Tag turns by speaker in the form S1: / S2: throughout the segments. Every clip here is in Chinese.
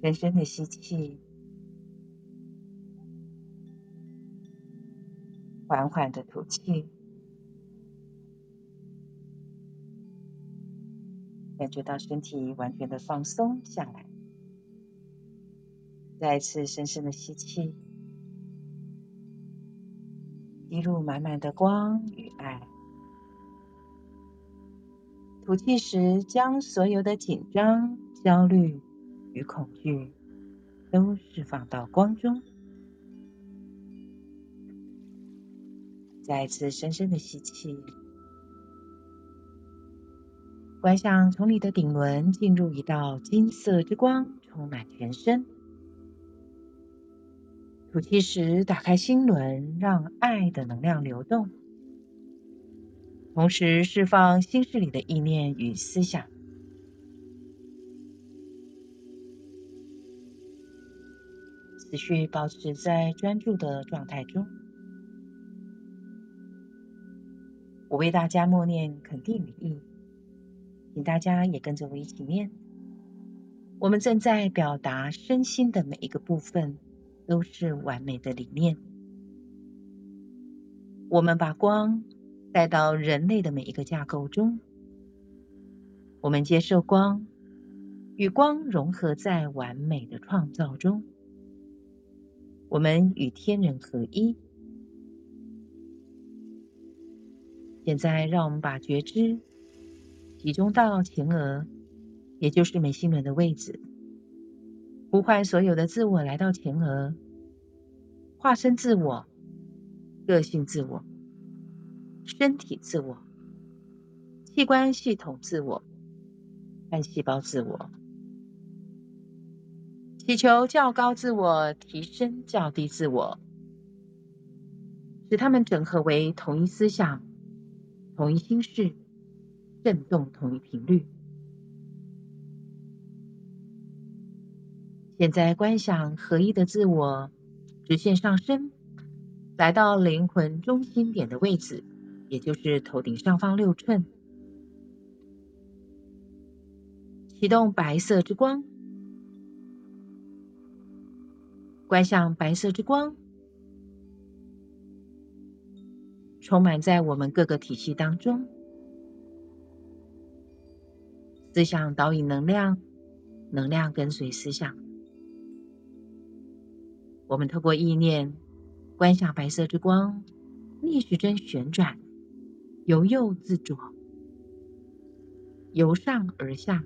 S1: 深深的吸气，缓缓的吐气，感觉到身体完全的放松下来。再一次深深的吸气，吸入满满的光与爱。吐气时，将所有的紧张、焦虑与恐惧都释放到光中。再次深深的吸气，观想从你的顶轮进入一道金色之光，充满全身。吐气时，打开心轮，让爱的能量流动。同时释放心事里的意念与思想，持续保持在专注的状态中。我为大家默念肯定语意，请大家也跟着我一起念。我们正在表达身心的每一个部分都是完美的理念。我们把光。带到人类的每一个架构中，我们接受光，与光融合在完美的创造中。我们与天人合一。现在，让我们把觉知集中到前额，也就是眉心轮的位置，呼唤所有的自我来到前额，化身自我，个性自我。身体自我、器官系统自我、干细胞自我，祈求较高自我提升较低自我，使他们整合为同一思想、同一心事、振动同一频率。现在观想合一的自我直线上升，来到灵魂中心点的位置。也就是头顶上方六寸，启动白色之光，观想白色之光充满在我们各个体系当中，思想导引能量，能量跟随思想。我们透过意念观想白色之光逆时针旋转。由右至左，由上而下，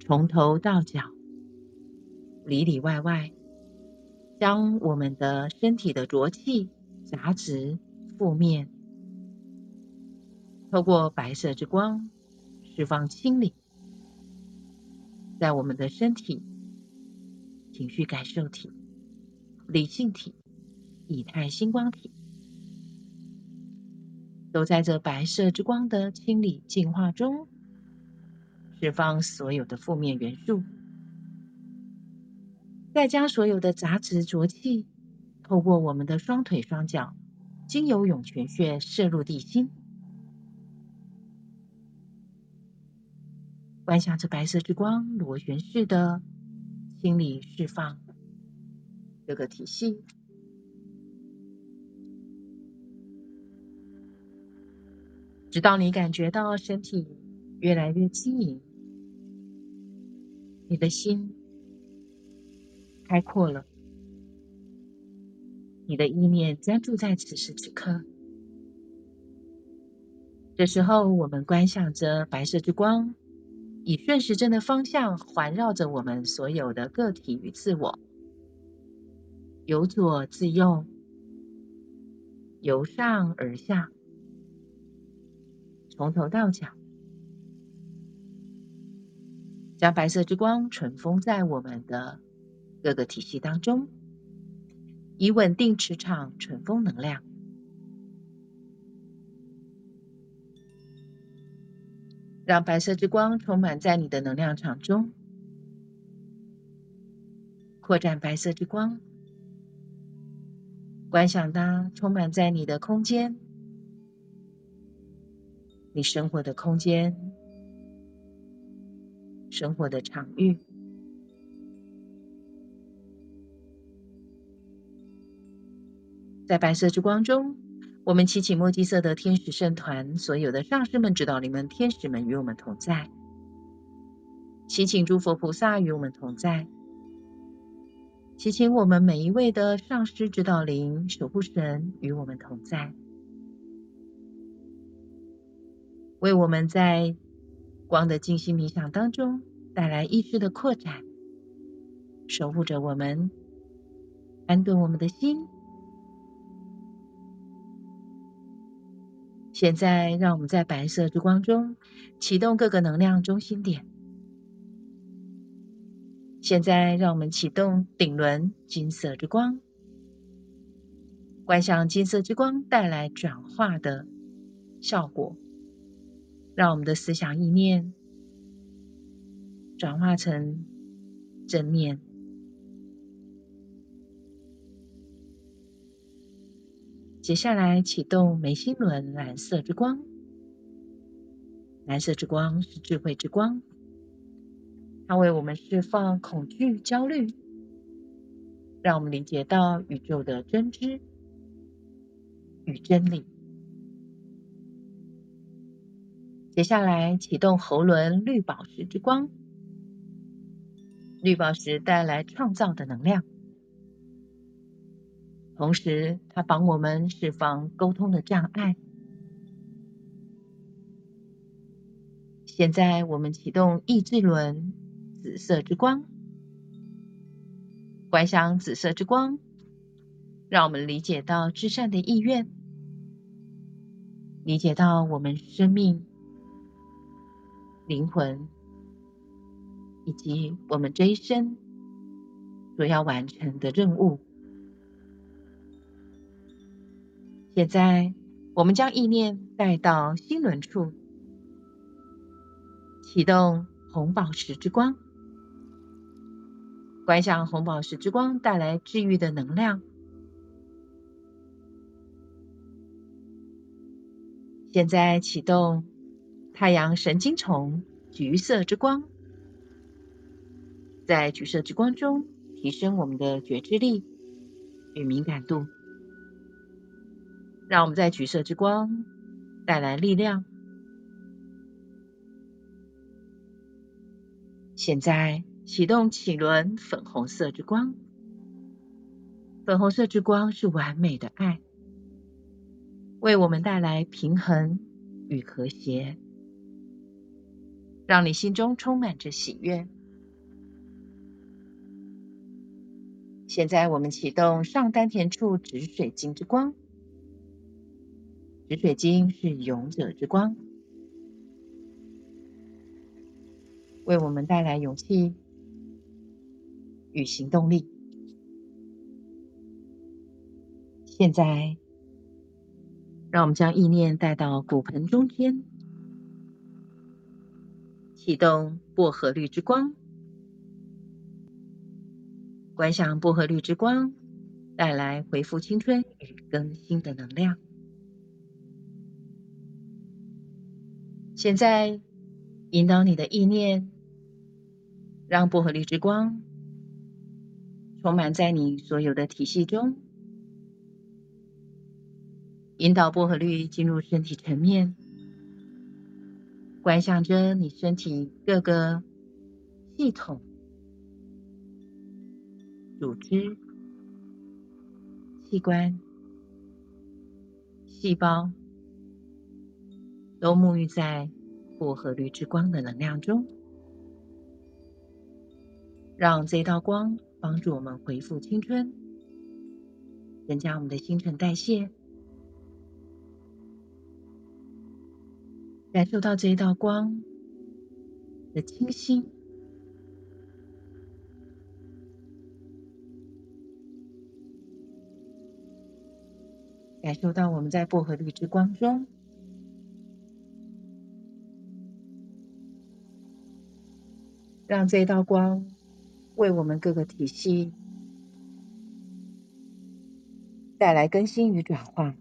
S1: 从头到脚，里里外外，将我们的身体的浊气、杂质、负面，透过白色之光释放清理，在我们的身体、情绪感受体、理性体、以太星光体。都在这白色之光的清理净化中，释放所有的负面元素，再将所有的杂质浊气透过我们的双腿双脚，经由涌泉穴射入地心。观想着白色之光螺旋式的清理释放这个体系。直到你感觉到身体越来越轻盈，你的心开阔了，你的意念专注在此时此刻。这时候，我们观想着白色之光，以顺时针的方向环绕着我们所有的个体与自我，由左至右，由上而下。从头到脚，将白色之光存封在我们的各个体系当中，以稳定磁场、存封能量。让白色之光充满在你的能量场中，扩展白色之光，观想它充满在你的空间。你生活的空间，生活的场域，在白色之光中，我们祈请墨基色德天使圣团所有的上师们、指导灵们、天使们与我们同在；祈请诸佛菩萨与我们同在；祈请我们每一位的上师、指导灵、守护神与我们同在，为我们在光的静心冥想当中带来意识的扩展，守护着我们，安顿我们的心。现在，让我们在白色之光中启动各个能量中心点。现在，让我们启动顶轮金色之光，观想金色之光带来转化的效果，让我们的思想意念转化成正面。接下来启动眉心轮蓝色之光，蓝色之光是智慧之光，它为我们释放恐惧、焦虑，让我们理解到宇宙的真知与真理。接下来启动喉轮绿宝石之光，绿宝石带来创造的能量。同时，它帮我们释放沟通的障碍。现在，我们启动意志轮紫色之光，观想紫色之光，让我们理解到至善的意愿，理解到我们生命、灵魂以及我们这一生所要完成的任务。现在，我们将意念带到心轮处，启动红宝石之光，观想红宝石之光带来治愈的能量。现在启动太阳神经丛橘色之光，在橘色之光中提升我们的觉知力与敏感度。让我们在橘色之光带来力量。现在启动起轮粉红色之光，粉红色之光是完美的爱，为我们带来平衡与和谐，让你心中充满着喜悦。现在我们启动上丹田处止水晶之光。紫水晶是勇者之光，为我们带来勇气与行动力。现在，让我们将意念带到骨盆中间，启动薄荷绿之光，观想薄荷绿之光带来恢复青春与更新的能量。现在，引导你的意念，让薄荷绿之光充满在你所有的体系中，引导薄荷绿进入身体层面，观想着你身体各个系统、组织、器官、细胞。都沐浴在薄荷绿之光的能量中，让这道光帮助我们恢复青春，增加我们的新陈代谢，感受到这一道光的清新，感受到我们在薄荷绿之光中。让这道光为我们各个体系带来更新与转化。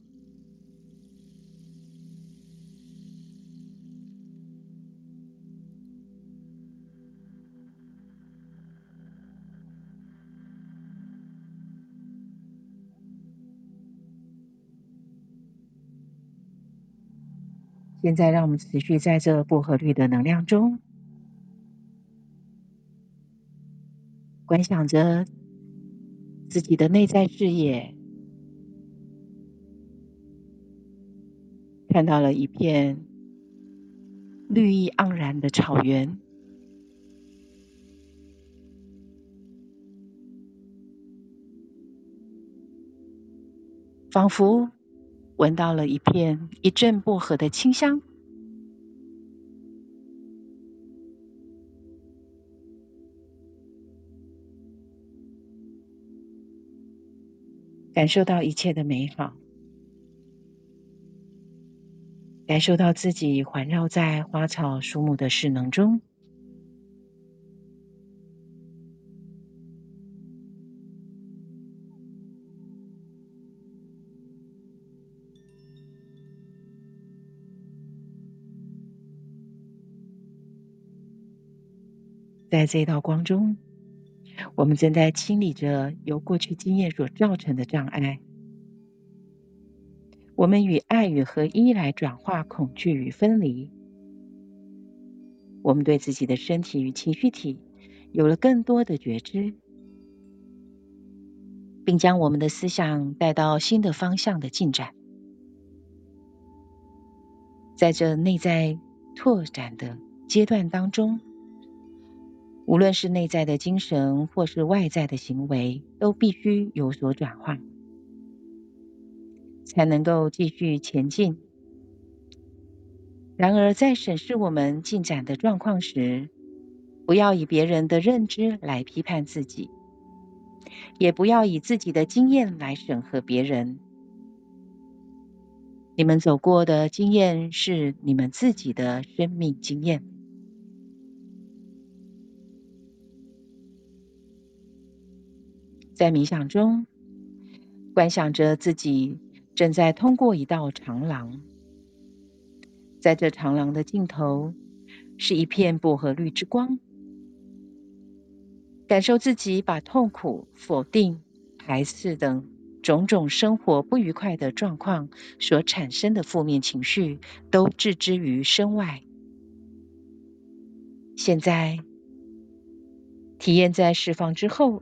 S1: 现在让我们持续在这薄荷绿的能量中。观想着自己的内在视野，看到了一片绿意盎然的草原，仿佛。闻到了一片一阵薄荷的清香，感受到一切的美好，感受到自己环绕在花草树木的势能中。在这道光中，我们正在清理着由过去经验所造成的障碍。我们与爱与合一来转化恐惧与分离。我们对自己的身体与情绪体有了更多的觉知，并将我们的思想带到新的方向的进展。在这内在拓展的阶段当中。无论是内在的精神，或是外在的行为，都必须有所转换，才能够继续前进。然而，在审视我们进展的状况时，不要以别人的认知来批判自己，也不要以自己的经验来审核别人。你们走过的经验是你们自己的生命经验。在冥想中，观想着自己正在通过一道长廊，在这长廊的尽头是一片薄荷绿之光。感受自己把痛苦、否定、排斥等种种生活不愉快的状况所产生的负面情绪都置之于身外。现在，体验在释放之后。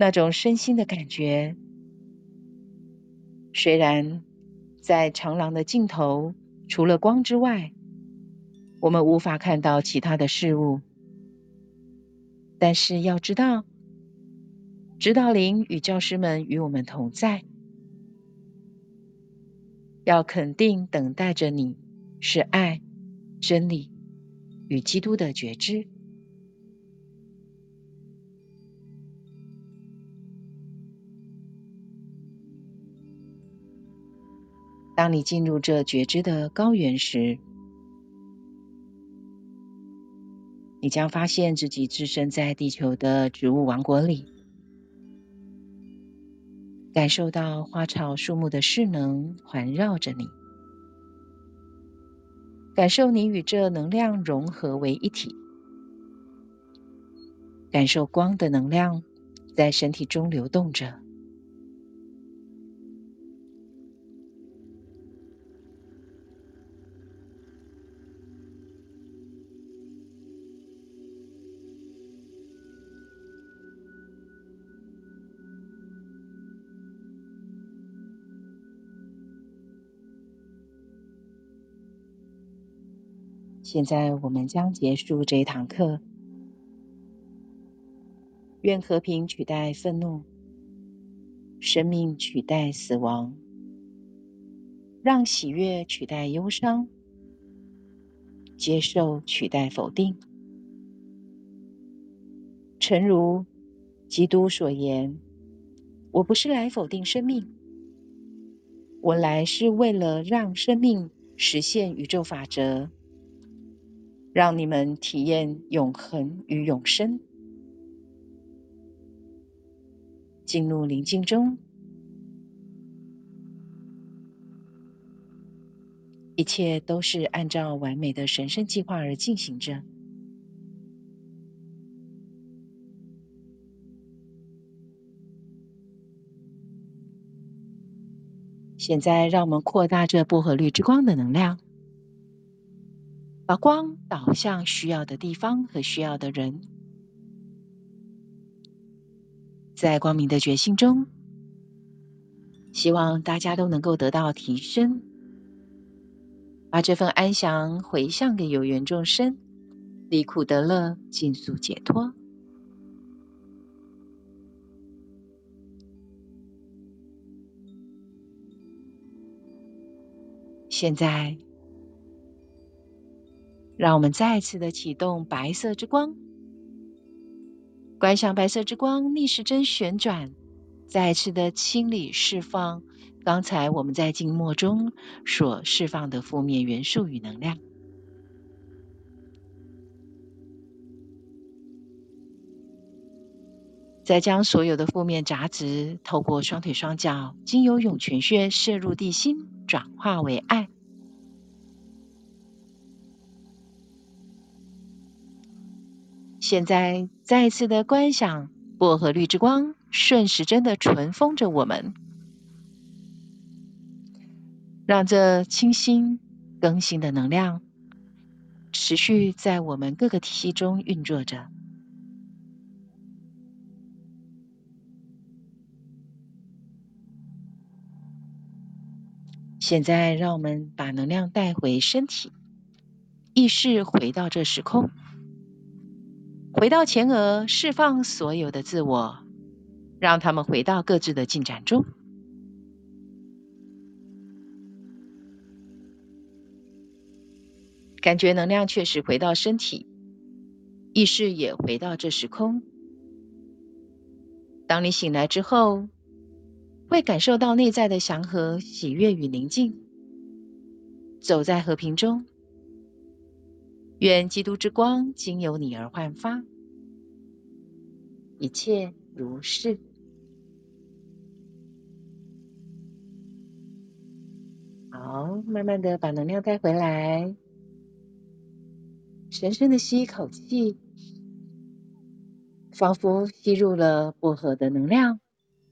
S1: 那种身心的感觉，虽然在长廊的尽头，除了光之外，我们无法看到其他的事物，但是要知道，指导灵与教师们与我们同在，要肯定等待着你是爱、真理与基督的觉知。当你进入这觉知的高原时，你将发现自己置身在地球的植物王国里，感受到花草树木的势能环绕着你，感受你与这能量融合为一体，感受光的能量在身体中流动着。现在我们将结束这一堂课。愿和平取代愤怒，生命取代死亡，让喜悦取代忧伤，接受取代否定。诚如基督所言：“我不是来否定生命，我来是为了让生命实现宇宙法则。”让你们体验永恒与永生。进入宁静中，一切都是按照完美的神圣计划而进行着。现在，让我们扩大这薄荷绿之光的能量，把光导向需要的地方和需要的人。在光明的觉醒中，希望大家都能够得到提升，把这份安详回向给有缘众生，离苦得乐，尽速解脱。现在，让我们再次的启动白色之光，观想白色之光逆时针旋转，再次的清理释放刚才我们在静默中所释放的负面元素与能量。再将所有的负面杂质透过双腿双脚，经由涌泉穴射入地心，转化为爱。现在再次的观想薄荷绿之光顺时针的唇封着我们，让这清新更新的能量持续在我们各个体系中运作着。现在，让我们把能量带回身体，意识回到这时空，回到前额，释放所有的自我，让他们回到各自的进展中。感觉能量确实回到身体，意识也回到这时空。当你醒来之后，会感受到内在的祥和、喜悦与宁静，走在和平中。愿基督之光经由你而焕发，一切如是。好，慢慢的把能量带回来，深深的吸一口气，仿佛吸入了薄荷的能量。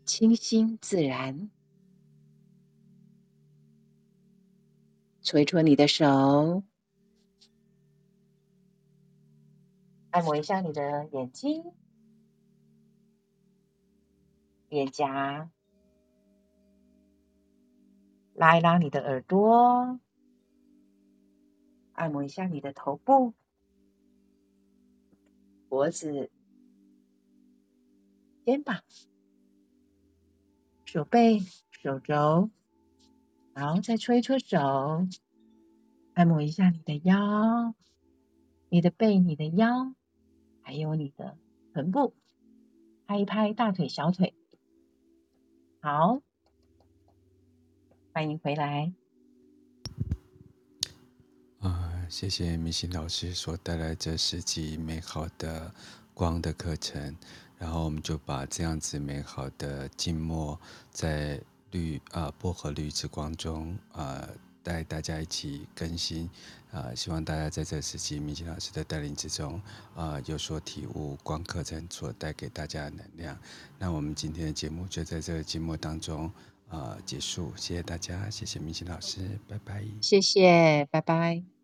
S1: 清新自然，搓一搓你的手，按摩一下你的眼睛、脸颊，拉一拉你的耳朵，按摩一下你的头部、脖子、肩膀。手背、手肘，然后再搓一搓手，按摩一下你的腰、你的背、你的腰，还有你的臀部，拍一拍大腿、小腿。好，欢迎回来。
S2: 啊，谢谢明心老师所带来这十集美好的光的课程。然后我们就把这样子美好的静默，在绿啊薄荷绿之光中啊，带大家一起更新啊，希望大家在这时期明心老师的带领之中啊，有所体悟光课程所带给大家的能量。那我们今天的节目就在这个节目当中啊结束，谢谢大家，谢谢明心老师，拜拜，
S1: 谢谢，拜拜。